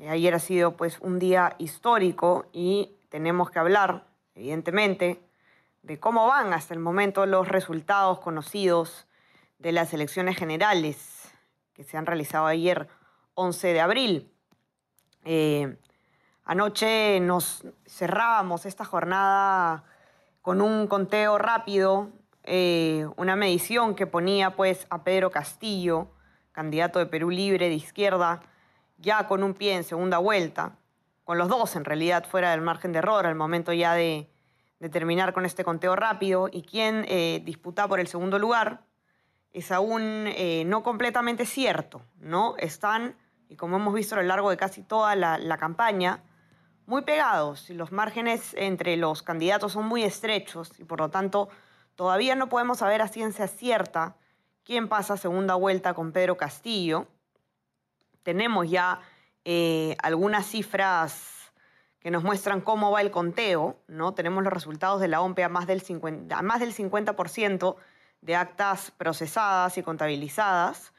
Eh, ayer ha sido pues un día histórico y tenemos que hablar, evidentemente, de cómo van hasta el momento los resultados conocidos de las elecciones generales que se han realizado ayer, 11 de abril. Eh, anoche nos cerrábamos esta jornada con un conteo rápido eh, una medición que ponía pues a Pedro Castillo, candidato de Perú Libre de izquierda, ya con un pie en segunda vuelta, con los dos en realidad fuera del margen de error al momento ya de, terminar con este conteo rápido, y quien eh, disputa por el segundo lugar es aún eh, no completamente cierto, ¿no? Están, y como hemos visto a lo largo de casi toda la, la campaña, muy pegados, y los márgenes entre los candidatos son muy estrechos, y por lo tanto Todavía no podemos saber a ciencia cierta quién pasa segunda vuelta con Pedro Castillo. Tenemos ya eh, algunas cifras que nos muestran cómo va el conteo, ¿no? Tenemos los resultados de la OMPE a más del 50%, más del 50 de actas procesadas y contabilizadas.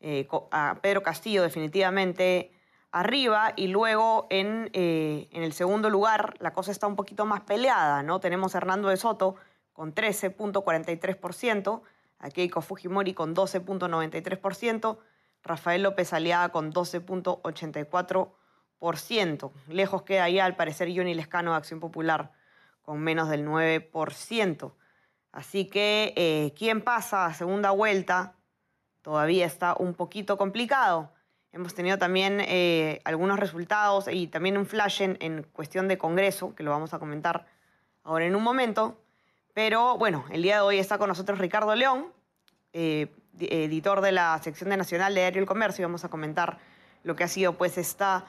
Eh, a Pedro Castillo definitivamente arriba y luego en, eh, en, el segundo lugar la cosa está un poquito más peleada, ¿no? Tenemos a Hernando de Soto con 13.43%, a Keiko Fujimori con 12.93%, Rafael López Aliaga con 12.84%. Lejos queda ahí, al parecer, Johnny Lescano de Acción Popular con menos del 9%. Así que, eh, ¿quién pasa a segunda vuelta? Todavía está un poquito complicado. Hemos tenido también eh, algunos resultados y también un flash en cuestión de Congreso, que lo vamos a comentar ahora en un momento. Pero bueno, el día de hoy está con nosotros Ricardo León, eh, editor de la sección de Nacional de Diario El Comercio, y vamos a comentar lo que ha sido pues esta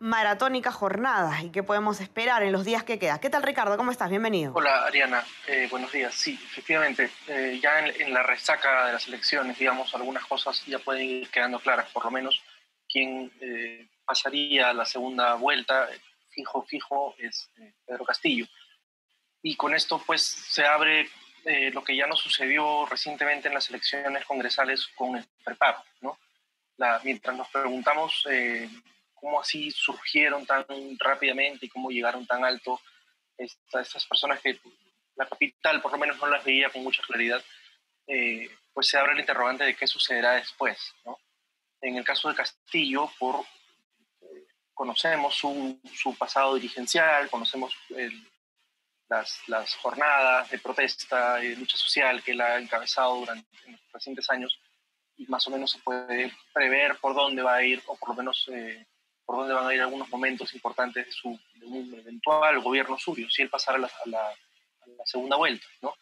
maratónica jornada y qué podemos esperar en los días que quedan. ¿Qué tal Ricardo? ¿Cómo estás? Bienvenido. Hola Ariana, eh, buenos días. Sí, efectivamente, eh, ya en, la resaca de las elecciones, digamos, algunas cosas ya pueden ir quedando claras, por lo menos quién pasaría a la segunda vuelta, fijo, fijo, es Pedro Castillo y con esto pues se abre eh, lo que ya nos sucedió recientemente en las elecciones congresales con el PREPAP, ¿no? La, mientras nos preguntamos eh, cómo así surgieron tan rápidamente y cómo llegaron tan alto estas personas que la capital por lo menos no las veía con mucha claridad, eh, pues se abre el interrogante de qué sucederá después, ¿no? En el caso de Castillo, por conocemos su, su pasado dirigencial, conocemos el, las, jornadas de protesta y de lucha social que él ha encabezado durante los recientes años y más o menos se puede prever por dónde va a ir o por lo menos eh, por dónde van a ir algunos momentos importantes de, su, un eventual gobierno suyo, si él pasara a la, segunda vuelta, ¿no?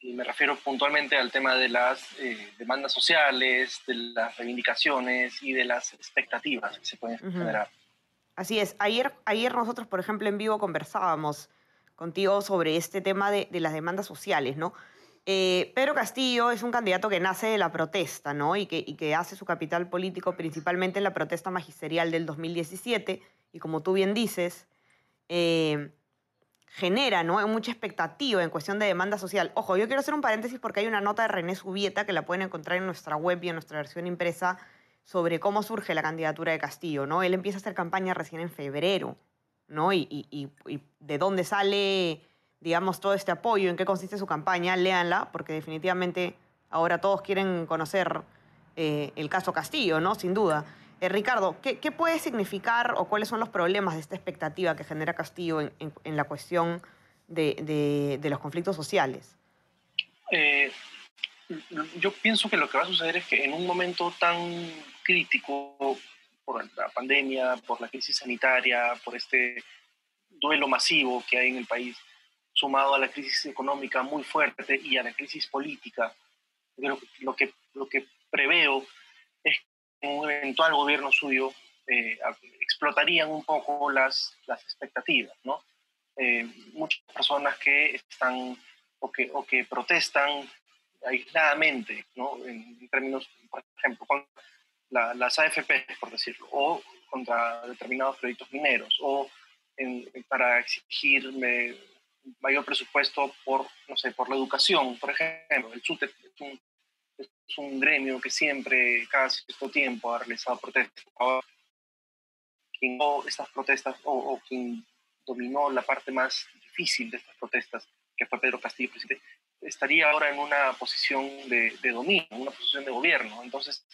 Y me refiero puntualmente al tema de las eh, demandas sociales, de las reivindicaciones y de las expectativas que se pueden generar. Así es. Ayer, ayer nosotros, por ejemplo, en vivo conversábamos contigo sobre este tema de, las demandas sociales, ¿no? Eh, Pedro Castillo es un candidato que nace de la protesta, ¿no? Y que, hace su capital político principalmente en la protesta magisterial del 2017. Y como tú bien dices, eh, genera ¿no? mucha expectativa en cuestión de demanda social. Ojo, yo quiero hacer un paréntesis porque hay una nota de René Subieta que la pueden encontrar en nuestra web y en nuestra versión impresa sobre cómo surge la candidatura de Castillo. ¿no? Él empieza a hacer campaña recién en febrero. ¿No? Y, de dónde sale, digamos, todo este apoyo, en qué consiste su campaña, léanla, porque definitivamente ahora todos quieren conocer eh, el caso Castillo, ¿no? Sin duda. Eh, Ricardo, ¿qué, puede significar o cuáles son los problemas de esta expectativa que genera Castillo en, la cuestión de, los conflictos sociales? Eh, yo pienso que lo que va a suceder es que en un momento tan crítico por la pandemia, por la crisis sanitaria, por este duelo masivo que hay en el país, sumado a la crisis económica muy fuerte y a la crisis política, lo que, lo que preveo es que un eventual gobierno suyo, eh, explotarían un poco las, las expectativas, ¿no? muchas personas que están o que, o que protestan aisladamente, ¿no? En, términos, por ejemplo, con las AFP, por decirlo, o contra determinados proyectos mineros, o para exigir mayor presupuesto por, no sé, por la educación, por ejemplo. El SUTEP es un, es un gremio que siempre, cada cierto tiempo, ha realizado protestas. Quien estas protestas, o, o quien dominó la parte más difícil de estas protestas, que fue Pedro Castillo, presidente, estaría ahora en una posición de, de dominio, en una posición de gobierno. Entonces,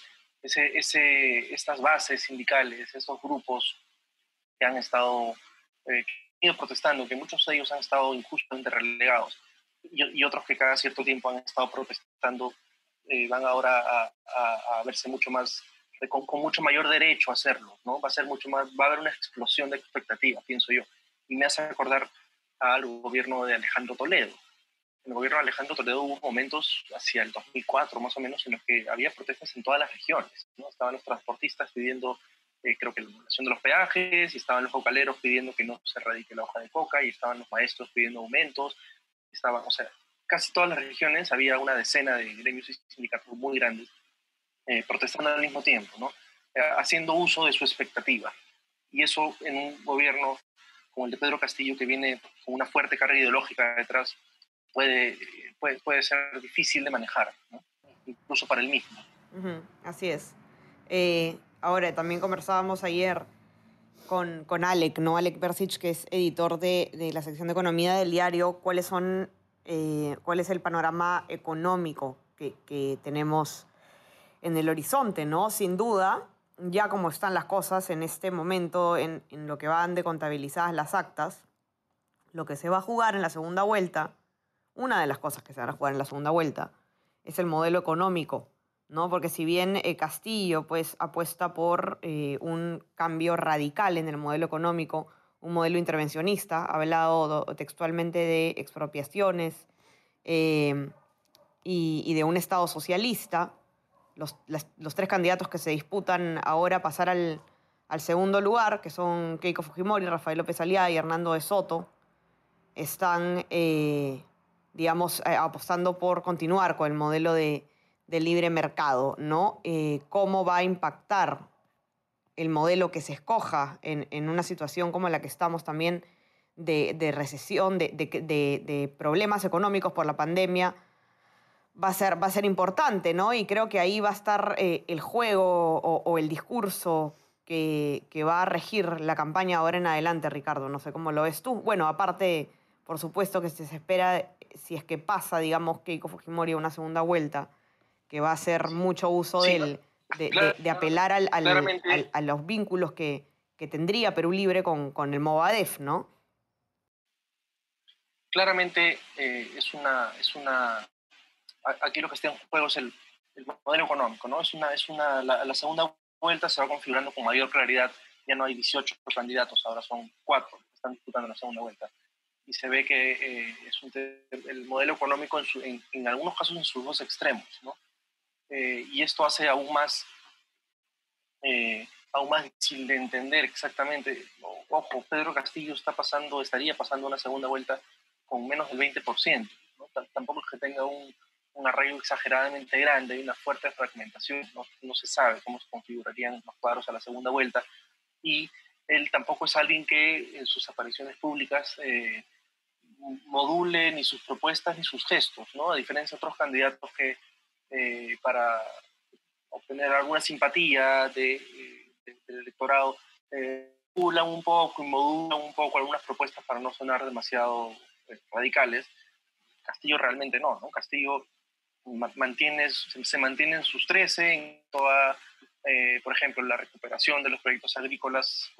ese, ese, estas bases sindicales, estos grupos que han estado eh, protestando, que muchos de ellos han estado injustamente relegados y, otros que cada cierto tiempo han estado protestando, eh, van ahora a, verse mucho más, con, con, mucho mayor derecho a hacerlo, ¿no? Va a ser mucho más, va a haber una explosión de expectativas, pienso yo. Y me hace recordar al gobierno de Alejandro Toledo. En el gobierno de Alejandro Toledo hubo momentos hacia el 2004 más o menos en los que había protestas en todas las regiones. ¿no? Estaban los transportistas pidiendo, eh, creo que la anulación de los peajes, y estaban los focaleros pidiendo que no se erradique la hoja de coca, y estaban los maestros pidiendo aumentos. Estaban, o sea, casi todas las regiones había una decena de gremios y sindicatos muy grandes eh, protestando al mismo tiempo, ¿no? Eh, haciendo uso de su expectativa. Y eso en un gobierno como el de Pedro Castillo, que viene con una fuerte carga ideológica detrás, puede, puede, puede ser difícil de manejar, incluso para él mismo. así es. Eh, ahora, también conversábamos ayer con, con Alec, ¿no? Alec Persich, que es editor de, de, la sección de economía del diario, cuáles son, eh, cuál es el panorama económico que, que tenemos en el horizonte, ¿no? Sin duda, ya como están las cosas en este momento, en, lo que van de contabilizadas las actas, lo que se va a jugar en la segunda vuelta, una de las cosas que se van a jugar en la segunda vuelta, es el modelo económico, ¿no? Porque si bien eh, Castillo pues, apuesta por eh, un cambio radical en el modelo económico, un modelo intervencionista, ha hablado textualmente de expropiaciones eh, y de un Estado socialista, los, los, tres candidatos que se disputan ahora pasar al, al, segundo lugar, que son Keiko Fujimori, Rafael López Aliá y Hernando de Soto, están, eh, digamos, eh, apostando por continuar con el modelo de, de libre mercado, ¿no? Eh, ¿Cómo va a impactar el modelo que se escoja en, en, una situación como la que estamos también de, de recesión, de, de problemas económicos por la pandemia? va a ser, va a ser importante, ¿no? Y creo que ahí va a estar eh, el juego o, el discurso que, que, va a regir la campaña ahora en adelante, Ricardo. No sé cómo lo ves tú. Bueno, aparte, por supuesto que se espera, si es que pasa, digamos, Keiko Fujimori a una segunda vuelta, que va a hacer mucho uso de, de, apelar al, a los vínculos que, que, tendría Perú Libre con, con el Movadef, ¿no? Claramente eh, es, una, es una aquí lo que está en juego es el, modelo económico, ¿no? Es una, es una, la, segunda vuelta se va configurando con mayor claridad, ya no hay 18 candidatos, ahora son cuatro que están disputando la segunda vuelta. Y se ve que eh, es un, el modelo económico en, en, algunos casos en sus dos extremos, ¿no? Eh, y esto hace aún más, eh, aún más difícil de entender exactamente. Ojo, Pedro Castillo está pasando, estaría pasando una segunda vuelta con menos del 20%. ¿no? Tampoco es que tenga un, un arraigo exageradamente grande, hay una fuerte fragmentación, no, no, se sabe cómo se configurarían los cuadros a la segunda vuelta, y él tampoco es alguien que en sus apariciones públicas eh, module ni sus propuestas ni sus gestos, ¿no? a diferencia de otros candidatos que eh, para obtener alguna simpatía de, del electorado eh, modulan un poco y modulan un poco algunas propuestas para no sonar demasiado eh, radicales. Castillo realmente no, ¿no? Castillo mantiene, se mantienen sus 13 en toda, eh, por ejemplo, la recuperación de los proyectos agrícolas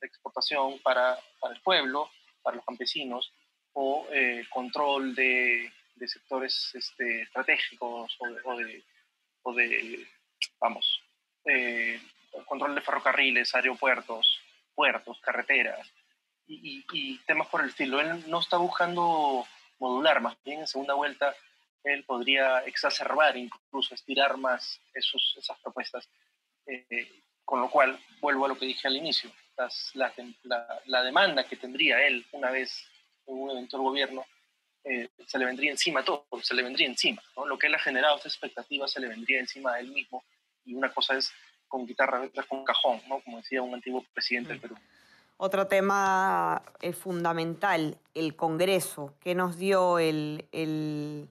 de exportación para, para el pueblo, para los campesinos, o eh, control de, de, sectores este, estratégicos o de, o de, o de vamos, eh, control de ferrocarriles, aeropuertos, puertos, carreteras y, y, temas por el estilo. Él no está buscando modular, más bien en segunda vuelta él podría exacerbar, incluso estirar más esos, esas propuestas. Eh, con lo cual, vuelvo a lo que dije al inicio, la, demanda que tendría él una vez un eventual gobierno, eh, se le vendría encima todo, se le vendría encima. Lo que él ha generado, esa expectativa, se le vendría encima a él mismo. Y una cosa es con guitarra, otra con cajón, ¿no? como decía un antiguo presidente del mm. Perú. Otro tema eh, fundamental, el Congreso. ¿Qué nos dio el, el,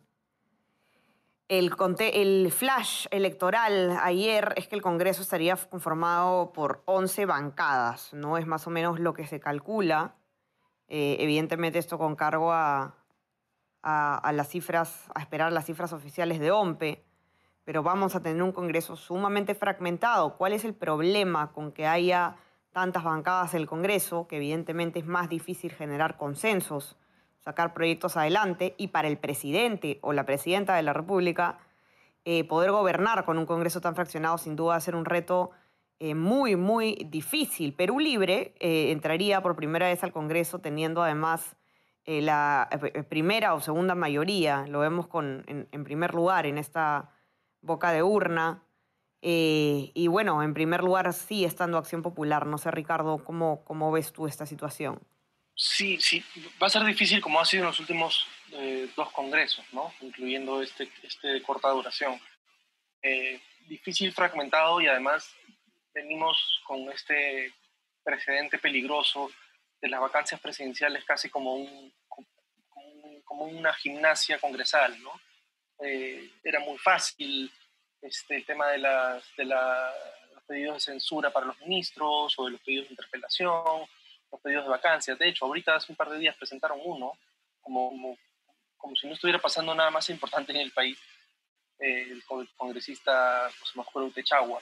el, flash electoral ayer? Es que el Congreso estaría conformado por 11 bancadas, ¿no? Es más o menos lo que se calcula. Eh, evidentemente esto con cargo a, las cifras, a esperar las cifras oficiales de OMPE, pero vamos a tener un Congreso sumamente fragmentado. ¿Cuál es el problema con que haya tantas bancadas del Congreso, que evidentemente es más difícil generar consensos, sacar proyectos adelante, y para el presidente o la presidenta de la República, eh, poder gobernar con un Congreso tan fraccionado sin duda va a ser un reto eh, muy, muy difícil. Perú Libre eh, entraría por primera vez al Congreso teniendo además la primera o segunda mayoría, lo vemos con, en primer lugar en esta boca de urna. Eh, y bueno, en primer lugar, sí, estando Acción Popular. No sé, Ricardo, ¿cómo, cómo ves tú esta situación? Sí, sí, va a ser difícil como ha sido en los últimos eh, dos congresos, ¿no? incluyendo este, este de corta duración. Eh, difícil, fragmentado y además venimos con este precedente peligroso de las vacancias presidenciales casi como, un, como, una gimnasia congresal. ¿no? era muy fácil este, el tema de, las, de los pedidos de censura para los ministros o de los pedidos de interpelación, los pedidos de vacancias. De hecho, ahorita hace un par de días presentaron uno, como, como, si no estuviera pasando nada más importante en el país, eh, el congresista José Manuel Techagua.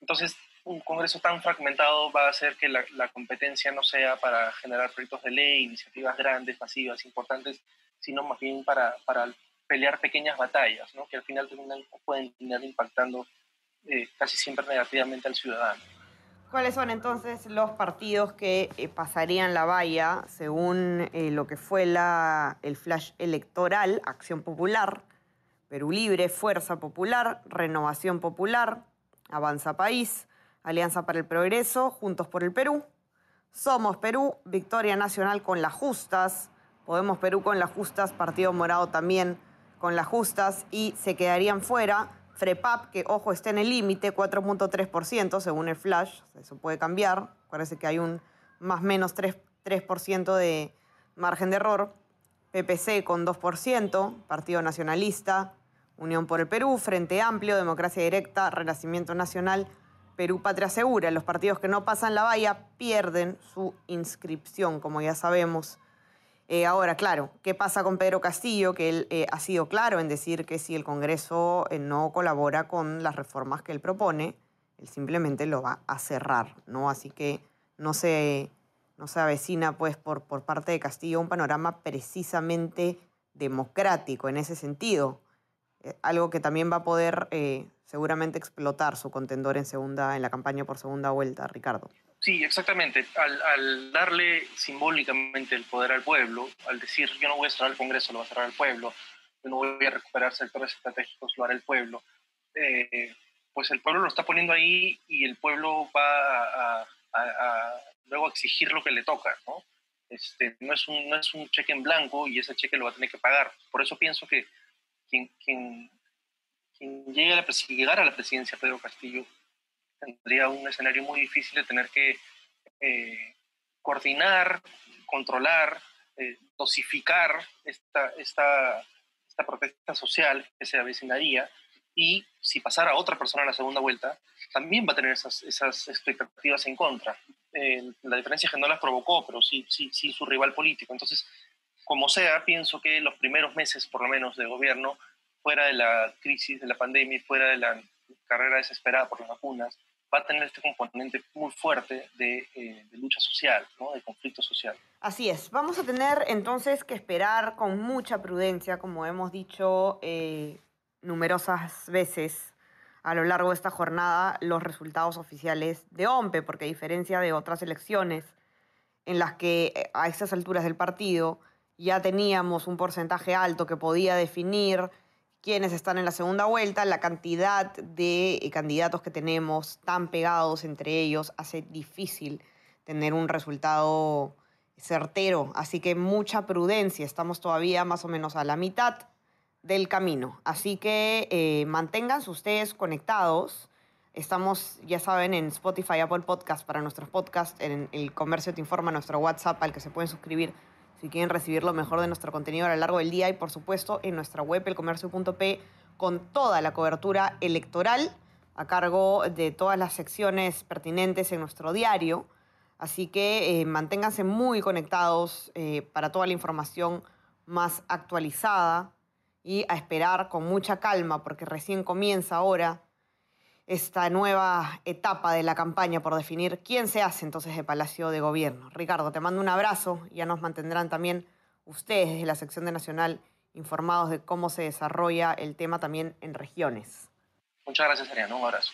Entonces, un Congreso tan fragmentado va a hacer que la, competencia no sea para generar proyectos de ley, iniciativas grandes, masivas, importantes, sino más bien para, pelear pequeñas batallas, ¿no? que al final pueden terminar impactando eh, casi siempre negativamente al ciudadano. ¿Cuáles son entonces los partidos que eh, pasarían la valla según eh, lo que fue la, el flash electoral? Acción Popular, Perú Libre, Fuerza Popular, Renovación Popular, Avanza País, Alianza para el Progreso, Juntos por el Perú, Somos Perú, Victoria Nacional con las Justas, Podemos Perú con las Justas, Partido Morado también con las justas y se quedarían fuera. FREPAP, que ojo, está en el límite, 4.3% según el flash, eso puede cambiar, parece que hay un más menos 3%, 3 de margen de error. PPC con 2%, Partido Nacionalista, Unión por el Perú, Frente Amplio, Democracia Directa, Renacimiento Nacional, Perú Patria Segura. Los partidos que no pasan la valla pierden su inscripción, como ya sabemos. Eh, ahora, claro, ¿qué pasa con Pedro Castillo? Que él eh, ha sido claro en decir que si el Congreso eh, no colabora con las reformas que él propone, él simplemente lo va a cerrar, ¿no? Así que no se, no se avecina, pues, por, por parte de Castillo un panorama precisamente democrático en ese sentido. Algo que también va a poder seguramente explotar su contendor en, segunda, en la campaña por segunda vuelta, Ricardo. Sí, exactamente. Al, darle simbólicamente el poder al pueblo, al decir yo no voy a cerrar el Congreso, lo va a cerrar el pueblo, yo no voy a recuperar sectores estratégicos, lo hará el pueblo, eh, pues el pueblo lo está poniendo ahí y el pueblo va a, luego exigir lo que le toca, ¿no? Este, no, es un, no es un cheque en blanco y ese cheque lo va a tener que pagar. Por eso pienso que quien, quien, quien llegue a la, llegara a la presidencia, Pedro Castillo, tendría un escenario muy difícil de tener que eh, coordinar, controlar, eh, dosificar esta, esta, esta protesta social que se avecinaría y si pasara otra persona a la segunda vuelta, también va a tener esas, esas expectativas en contra. Eh, la diferencia es que no las provocó, pero sí, sí, sí su rival político. Entonces, como sea, pienso que los primeros meses, por lo menos, de gobierno, fuera de la crisis de la pandemia, fuera de la carrera desesperada por las vacunas, va a tener este componente muy fuerte de, eh, lucha social, ¿no? de conflicto social. Así es, vamos a tener entonces que esperar con mucha prudencia, como hemos dicho eh, numerosas veces a lo largo de esta jornada, los resultados oficiales de OMPE, porque a diferencia de otras elecciones en las que eh, a estas alturas del partido ya teníamos un porcentaje alto que podía definir quienes están en la segunda vuelta, la cantidad de eh, candidatos que tenemos tan pegados entre ellos hace difícil tener un resultado certero. Así que mucha prudencia, estamos todavía más o menos a la mitad del camino. Así que eh, manténganse ustedes conectados. Estamos, ya saben, en Spotify, Apple Podcast para nuestros podcasts, en el Comercio Te Informa, nuestro WhatsApp al que se pueden suscribir si quieren recibir lo mejor de nuestro contenido a lo largo del día y por supuesto en nuestra web elcomercio.p con toda la cobertura electoral a cargo de todas las secciones pertinentes en nuestro diario. Así que eh, manténganse muy conectados eh, para toda la información más actualizada y a esperar con mucha calma porque recién comienza ahora esta nueva etapa de la campaña por definir quién se hace entonces de Palacio de Gobierno. Ricardo, te mando un abrazo, ya nos mantendrán también ustedes desde la sección de Nacional informados de cómo se desarrolla el tema también en regiones. Muchas gracias, Ariana, un abrazo.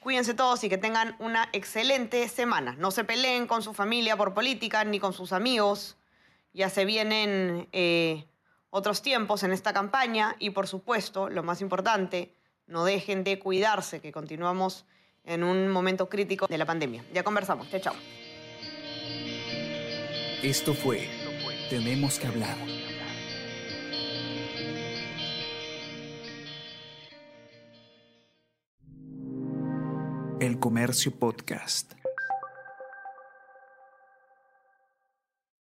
Cuídense todos y que tengan una excelente semana. No se peleen con su familia por política ni con sus amigos. Ya se vienen eh, otros tiempos en esta campaña y por supuesto, lo más importante, no dejen de cuidarse, que continuamos en un momento crítico de la pandemia. Ya conversamos. Chao, chao. Esto fue Tenemos que hablar. El Comercio Podcast.